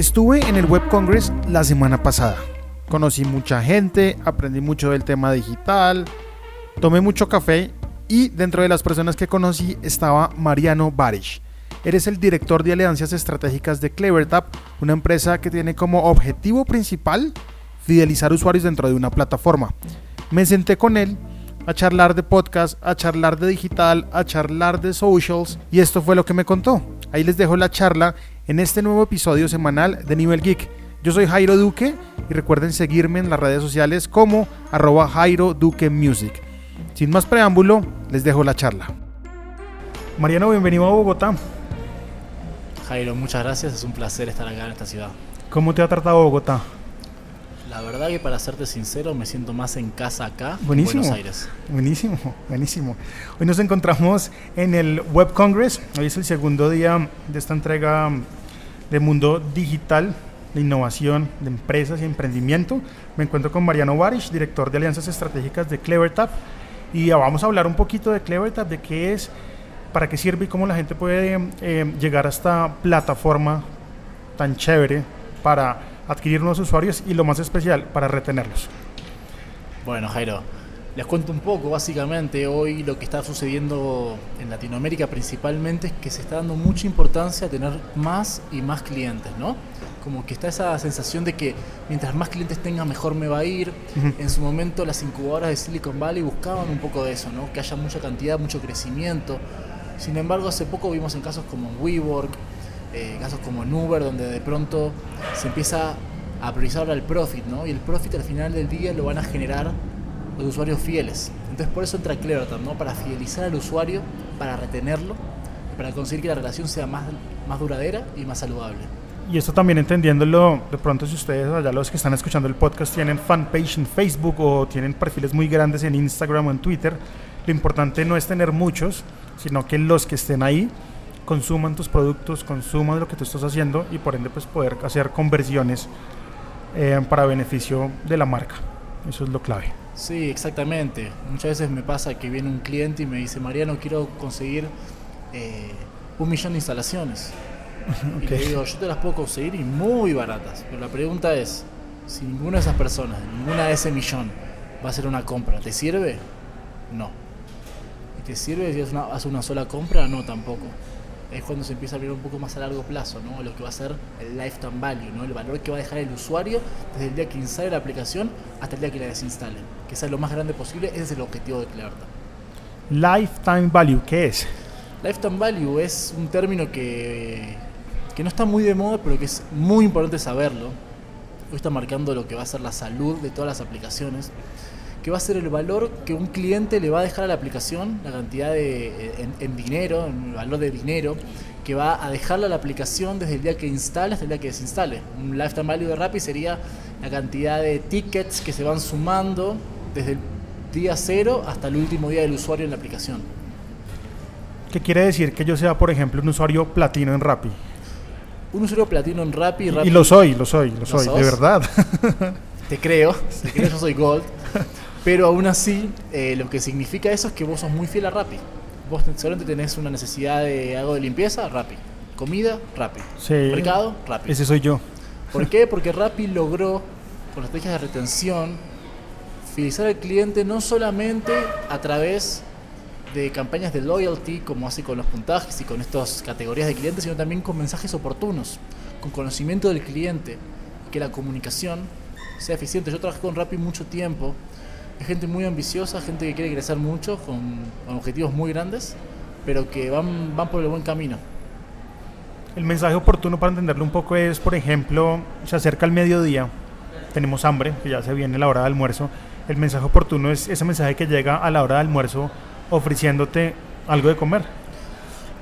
Estuve en el Web Congress la semana pasada. Conocí mucha gente, aprendí mucho del tema digital, tomé mucho café y dentro de las personas que conocí estaba Mariano Barish. Eres el director de alianzas estratégicas de CleverTap, una empresa que tiene como objetivo principal fidelizar usuarios dentro de una plataforma. Me senté con él a charlar de podcast, a charlar de digital, a charlar de socials y esto fue lo que me contó. Ahí les dejo la charla en este nuevo episodio semanal de Nivel Geek. Yo soy Jairo Duque y recuerden seguirme en las redes sociales como arroba Jairo Duque Music. Sin más preámbulo, les dejo la charla. Mariano, bienvenido a Bogotá. Jairo, muchas gracias, es un placer estar acá en esta ciudad. ¿Cómo te ha tratado Bogotá? La verdad que para serte sincero me siento más en casa acá buenísimo, en Buenos Aires. Buenísimo, buenísimo. Hoy nos encontramos en el Web Congress. Hoy es el segundo día de esta entrega de mundo digital, de innovación, de empresas y emprendimiento. Me encuentro con Mariano Barish, director de alianzas estratégicas de CleverTap. Y vamos a hablar un poquito de CleverTap, de qué es, para qué sirve y cómo la gente puede eh, llegar a esta plataforma tan chévere para adquirir nuevos usuarios y lo más especial, para retenerlos. Bueno, Jairo, les cuento un poco, básicamente hoy lo que está sucediendo en Latinoamérica principalmente es que se está dando mucha importancia a tener más y más clientes, ¿no? Como que está esa sensación de que mientras más clientes tenga, mejor me va a ir. En su momento las incubadoras de Silicon Valley buscaban un poco de eso, ¿no? Que haya mucha cantidad, mucho crecimiento. Sin embargo, hace poco vimos en casos como WeWork, eh, casos como en Uber, donde de pronto se empieza a priorizar el profit, ¿no? Y el profit al final del día lo van a generar los usuarios fieles. Entonces por eso entra Clevertap, ¿no? Para fidelizar al usuario, para retenerlo, para conseguir que la relación sea más, más duradera y más saludable. Y esto también entendiéndolo, de pronto si ustedes allá los que están escuchando el podcast tienen fanpage en Facebook o tienen perfiles muy grandes en Instagram o en Twitter, lo importante no es tener muchos, sino que los que estén ahí consuman tus productos, consuman lo que tú estás haciendo y por ende pues poder hacer conversiones eh, para beneficio de la marca. Eso es lo clave. Sí, exactamente. Muchas veces me pasa que viene un cliente y me dice, Mariano, quiero conseguir eh, un millón de instalaciones. Y le digo, yo te las puedo conseguir y muy baratas. Pero la pregunta es, si ninguna de esas personas, ninguna de ese millón va a hacer una compra, ¿te sirve? No. ¿Y te sirve si haces una sola compra? No, tampoco es cuando se empieza a ver un poco más a largo plazo, ¿no? Lo que va a ser el lifetime value, ¿no? El valor que va a dejar el usuario desde el día que instale la aplicación hasta el día que la desinstale. Que sea lo más grande posible, ese es el objetivo de Clevertap. Lifetime value, ¿qué es? Lifetime value es un término que, que no está muy de moda, pero que es muy importante saberlo. Hoy está marcando lo que va a ser la salud de todas las aplicaciones que va a ser el valor que un cliente le va a dejar a la aplicación, la cantidad de, en, dinero, el valor de dinero que va a dejarle a la aplicación desde el día que instale hasta el día que desinstale. Un lifetime value de Rappi sería la cantidad de tickets que se van sumando desde el día cero hasta el último día del usuario en la aplicación. ¿Qué quiere decir que yo sea, por ejemplo, un usuario platino en Rappi? Un usuario platino en Rappi. Y lo soy, lo soy, lo, soy, de verdad. Te creo, te creo, yo soy Gold. Pero aún así, eh, lo que significa eso es que vos sos muy fiel a Rappi. Vos solamente tenés una necesidad de algo de limpieza, Rappi. Comida, Rappi. Mercado, Rappi. Ese soy yo. ¿Por qué? Porque Rappi logró, con estrategias de retención, fidelizar al cliente no solamente a través de campañas de loyalty, como hace con los puntajes y con estas categorías de clientes, sino también con mensajes oportunos, con conocimiento del cliente, que la comunicación sea eficiente. Yo trabajé con Rappi mucho tiempo gente muy ambiciosa, gente que quiere crecer mucho, con, objetivos muy grandes, pero que van, van por el buen camino. El mensaje oportuno para entenderlo un poco es, por ejemplo, se acerca el mediodía, tenemos hambre, que ya se viene la hora de almuerzo. El mensaje oportuno es ese mensaje que llega a la hora de almuerzo ofreciéndote algo de comer.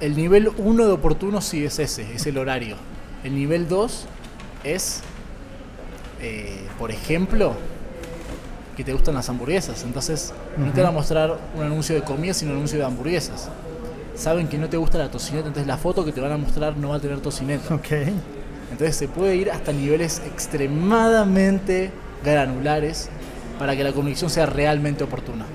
El nivel 1 de oportuno sí es ese, es el horario. El nivel 2 es, eh, por ejemplo, que te gustan las hamburguesas. Entonces, no te van a mostrar un anuncio de comida, sino un anuncio de hamburguesas. Saben que no te gusta la tocineta, entonces la foto que te van a mostrar no va a tener tocineta. Okay. Entonces se puede ir hasta niveles extremadamente granulares para que la comunicación sea realmente oportuna.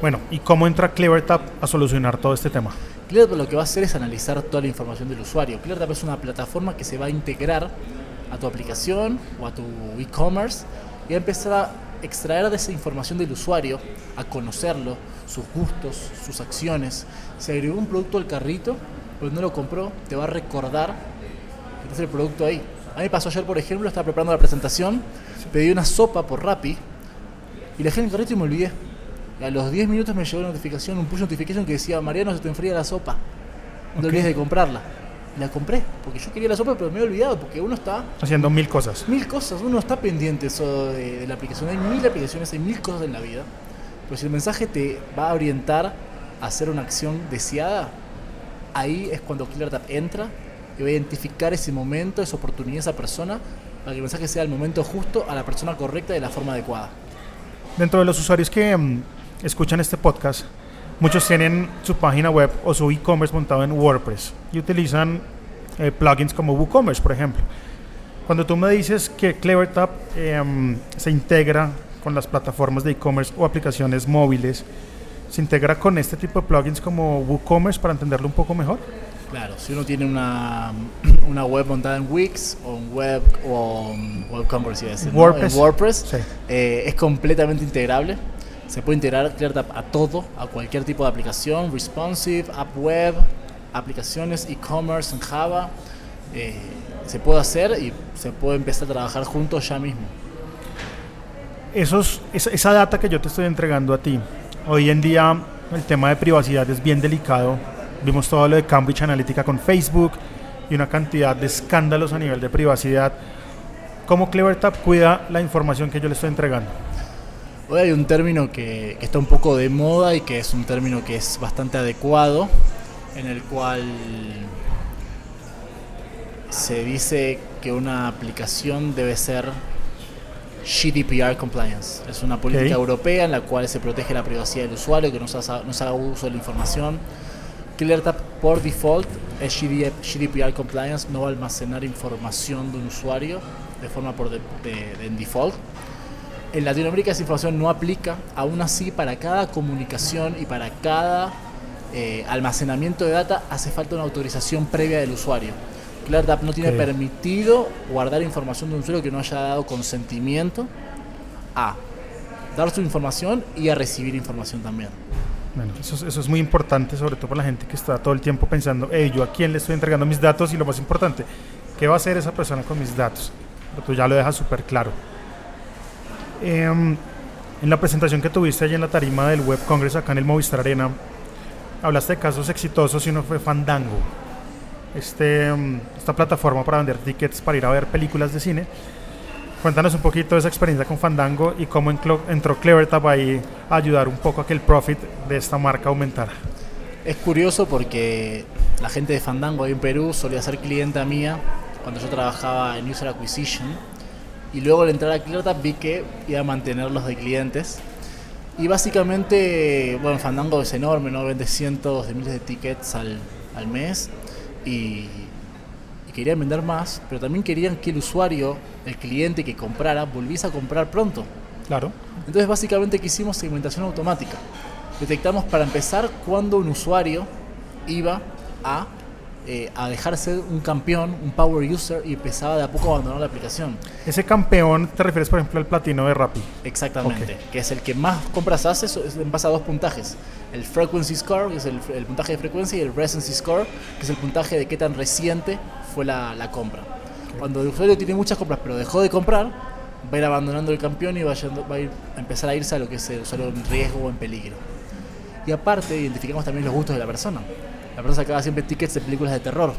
Bueno, ¿y cómo entra CleverTap a solucionar todo este tema? CleverTap lo que va a hacer es analizar toda la información del usuario. CleverTap es una plataforma que se va a integrar a tu aplicación o a tu e-commerce y a empezar a extraer de esa información del usuario, a conocerlo, sus gustos, sus acciones. Si agregó un producto al carrito, pero no lo compró, te va a recordar que está el producto ahí. A mí me pasó ayer, por ejemplo, estaba preparando la presentación, pedí una sopa por Rappi y la dejé en el carrito y me olvidé. Y a los 10 minutos me llegó una notificación, un push notification que decía, Mariano, se te enfría la sopa. No Ok. olvides de comprarla. La compré, porque yo quería la sopa, pero me he olvidado, porque uno está Haciendo mil cosas. mil cosas, uno está pendiente eso de, de la aplicación. Hay mil aplicaciones, hay mil cosas en la vida. Pero si el mensaje te va a orientar a hacer una acción deseada, ahí es cuando ClearTap entra y va a identificar ese momento, esa oportunidad, esa persona, para que el mensaje sea el momento justo a la persona correcta y de la forma adecuada. Dentro de los usuarios que mm, escuchan este podcast, muchos tienen su página web o su e-commerce montado en WordPress y utilizan eh, plugins como WooCommerce, por ejemplo. Cuando tú me dices que CleverTap em, se integra con las plataformas de e-commerce o aplicaciones móviles, se integra con este tipo de plugins como WooCommerce para entenderlo un poco mejor. Claro, si uno tiene una, una web montada en Wix o en web o en. WordPress. En WordPress Sí. eh, es completamente integrable. Se puede integrar ClearTap a todo, a cualquier tipo de aplicación, responsive, app web, aplicaciones e-commerce en Java. Eh, se puede hacer y se puede empezar a trabajar juntos ya mismo. Esos, esa, esa data que yo te estoy entregando a ti, hoy en día el tema de privacidad es bien delicado. Vimos todo lo de Cambridge Analytica con Facebook y una cantidad de escándalos a nivel de privacidad. ¿Cómo CleverTap cuida la información que yo le estoy entregando? Hoy hay un término que, que está un poco de moda y que es un término que es bastante adecuado, en el cual se dice que una aplicación debe ser GDPR compliance. Es una política Ok. europea en la cual se protege la privacidad del usuario, que no se haga, no se haga uso de la información. ClearTap por default es GD GDPR compliance, no va a almacenar información de un usuario de forma por de- de- de- en default. En Latinoamérica esa información no aplica, aún así para cada comunicación y para cada eh, almacenamiento de data hace falta una autorización previa del usuario. ClearTap no tiene Ok. permitido guardar información de un usuario que no haya dado consentimiento a dar su información y a recibir información también. Bueno, eso, es- eso es muy importante, sobre todo para la gente que está todo el tiempo pensando, hey, yo a quién le estoy entregando mis datos y lo más importante, ¿qué va a hacer esa persona con mis datos? Pero tú ya lo dejas súper claro. Em, en la presentación que tuviste allí en la tarima del Web Congress acá en el Movistar Arena, hablaste de casos exitosos y uno fue Fandango, este, em, esta plataforma para vender tickets para ir a ver películas de cine. Cuéntanos un poquito de esa experiencia con Fandango y cómo entró CleverTap ahí a ayudar un poco a que el profit de esta marca aumentara. Es curioso porque la gente de Fandango ahí en Perú solía ser clienta mía cuando yo trabajaba en User Acquisition y luego al entrar a ClearTap vi que iba a mantenerlos de clientes y básicamente, bueno, Fandango es enorme, ¿no? Vende cientos de miles de tickets al, al mes y, y querían vender más, pero también querían que el usuario, el cliente que comprara, volviese a comprar pronto. Claro. Entonces básicamente que hicimos segmentación automática. Detectamos para empezar cuando un usuario iba a, eh, a dejarse un campeón, un power user y empezaba de a poco a abandonar la aplicación. Ese campeón, te refieres por ejemplo al platino de Rappi. Exactamente. Que es el que más compras hace, base a dos puntajes. El frequency score, que es el, el puntaje de frecuencia, y el recency score, que es el puntaje de qué tan reciente fue la, la compra. Cuando el usuario tiene muchas compras pero dejó de comprar, va a ir abandonando el campeón y va a, yendo- va a ir a empezar a irse a lo que es el usuario en riesgo o en peligro. Y aparte, identificamos también los gustos de la persona. La persona sacaba siempre tickets de películas de terror.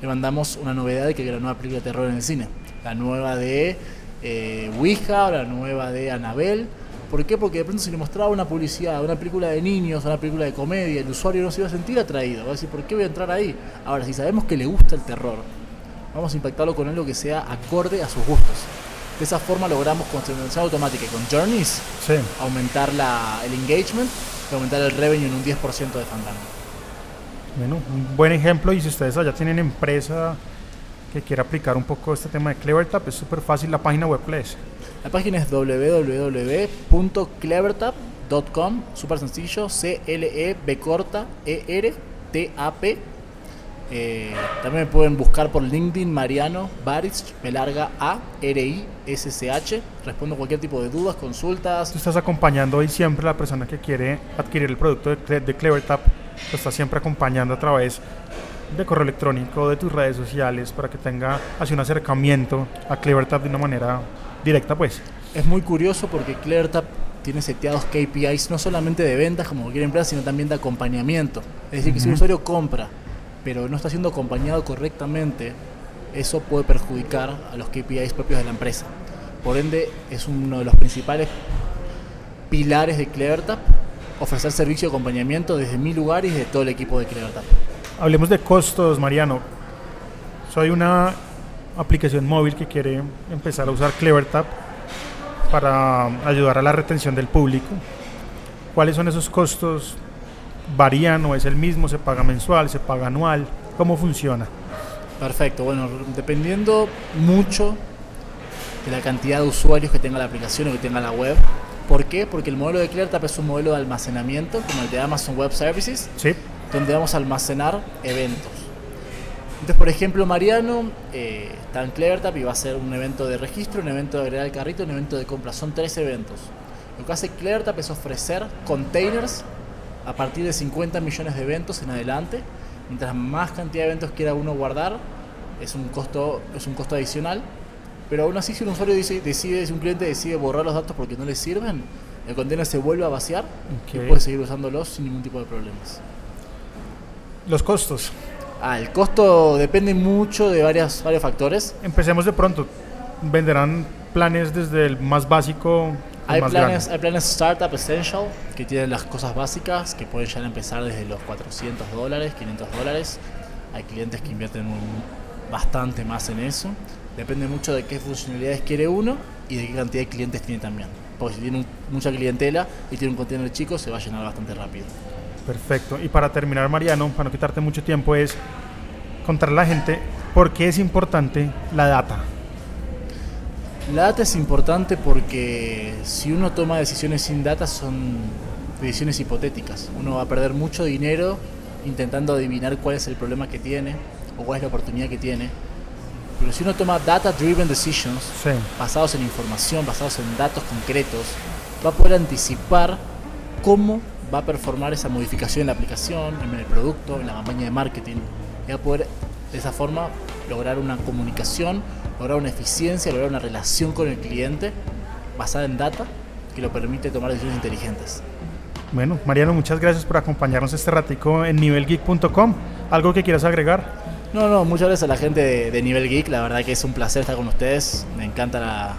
Le mandamos una novedad de que hay una nueva película de terror en el cine. La nueva de eh, Ouija la nueva de Annabelle. ¿Por qué? Porque de pronto si le mostraba una publicidad, una película de niños, una película de comedia, el usuario no se iba a sentir atraído. Va a decir, ¿por qué voy a entrar ahí? Ahora, si sabemos que le gusta el terror, vamos a impactarlo con algo que sea acorde a sus gustos. De esa forma logramos con segmentación automática y con Journeys Sí. aumentar la, el engagement y aumentar el revenue en un 10% de Fandango. Bueno, un buen ejemplo y si ustedes allá tienen empresa que quiera aplicar un poco este tema de CleverTap, es súper fácil la página web les. La página es www.clevertap.com, súper sencillo, C-L-E-B corta E-R-T-A-P. Eh, también me pueden buscar por LinkedIn Mariano Barich, me larga A, R, I, S, C, H. Respondo cualquier tipo de dudas, consultas. Tú estás acompañando hoy siempre a la persona que quiere adquirir el producto de, de CleverTap, lo estás siempre acompañando a través de correo electrónico, de tus redes sociales, para que tenga así un acercamiento a CleverTap de una manera directa, pues. Es muy curioso porque CleverTap tiene seteados KPIs no solamente de ventas como cualquier empresa, sino también de acompañamiento. Es decir, que si un usuario compra, pero no está siendo acompañado correctamente, eso puede perjudicar a los KPIs propios de la empresa. Por ende, es uno de los principales pilares de CleverTap, ofrecer servicio de acompañamiento desde mi lugar y de todo el equipo de CleverTap. Hablemos de costos, Mariano. Soy una aplicación móvil que quiere empezar a usar CleverTap para ayudar a la retención del público. ¿Cuáles son esos costos? ¿Varían o es el mismo? ¿Se paga mensual? ¿Se paga anual? ¿Cómo funciona? Perfecto, bueno, dependiendo mucho de la cantidad de usuarios que tenga la aplicación o que tenga la web. ¿Por qué? Porque el modelo de ClearTap es un modelo de almacenamiento como el de Amazon Web Services, sí. donde vamos a almacenar eventos. Entonces, por ejemplo, Mariano eh, está en CleverTap y va a hacer un evento de registro, un evento de agregar al carrito, un evento de compra. Son tres eventos. Lo que hace CleverTap es ofrecer containers a partir de 50 millones de eventos en adelante. Mientras más cantidad de eventos quiera uno guardar, es un costo, es un costo adicional. Pero aún así, si un usuario dice, decide, si un cliente decide borrar los datos porque no le sirven, el container se vuelve a vaciar okay. y puede seguir usándolos sin ningún tipo de problemas. Los costos. Ah, el costo depende mucho de varias, varios factores. Empecemos de pronto. ¿Venderán planes desde el más básico? Hay planes, hay planes Startup Essential que tienen las cosas básicas que pueden llegar a empezar desde los 400 dólares, 500 dólares. Hay clientes que invierten un, bastante más en eso. Depende mucho de qué funcionalidades quiere uno y de qué cantidad de clientes tiene también. Porque si tiene un, mucha clientela y tiene un contenedor chico, se va a llenar bastante rápido. Perfecto. Y para terminar, Mariano, para no quitarte mucho tiempo, es contarle a la gente por qué es importante la data. La data es importante porque si uno toma decisiones sin data son decisiones hipotéticas. Uno va a perder mucho dinero intentando adivinar cuál es el problema que tiene o cuál es la oportunidad que tiene. Pero si uno toma data-driven decisions, sí. basados en información, basados en datos concretos, va a poder anticipar cómo va a performar esa modificación en la aplicación, en el producto, en la campaña de marketing. Y va a poder de esa forma lograr una comunicación, lograr una eficiencia, lograr una relación con el cliente basada en data que lo permite tomar decisiones inteligentes. Bueno, Mariano, muchas gracias por acompañarnos este ratico en nivelgeek.com. ¿Algo que quieras agregar? No, no, muchas gracias a la gente de, de, Nivel Geek. La verdad que es un placer estar con ustedes. Me encanta la,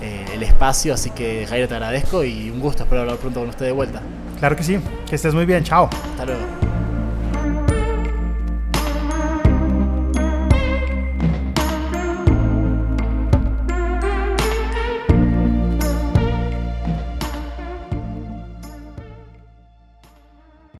eh, el espacio, así que Jairo te agradezco y un gusto. Espero hablar pronto con usted de vuelta. Claro que sí. Que estés muy bien. Chao. Hasta luego.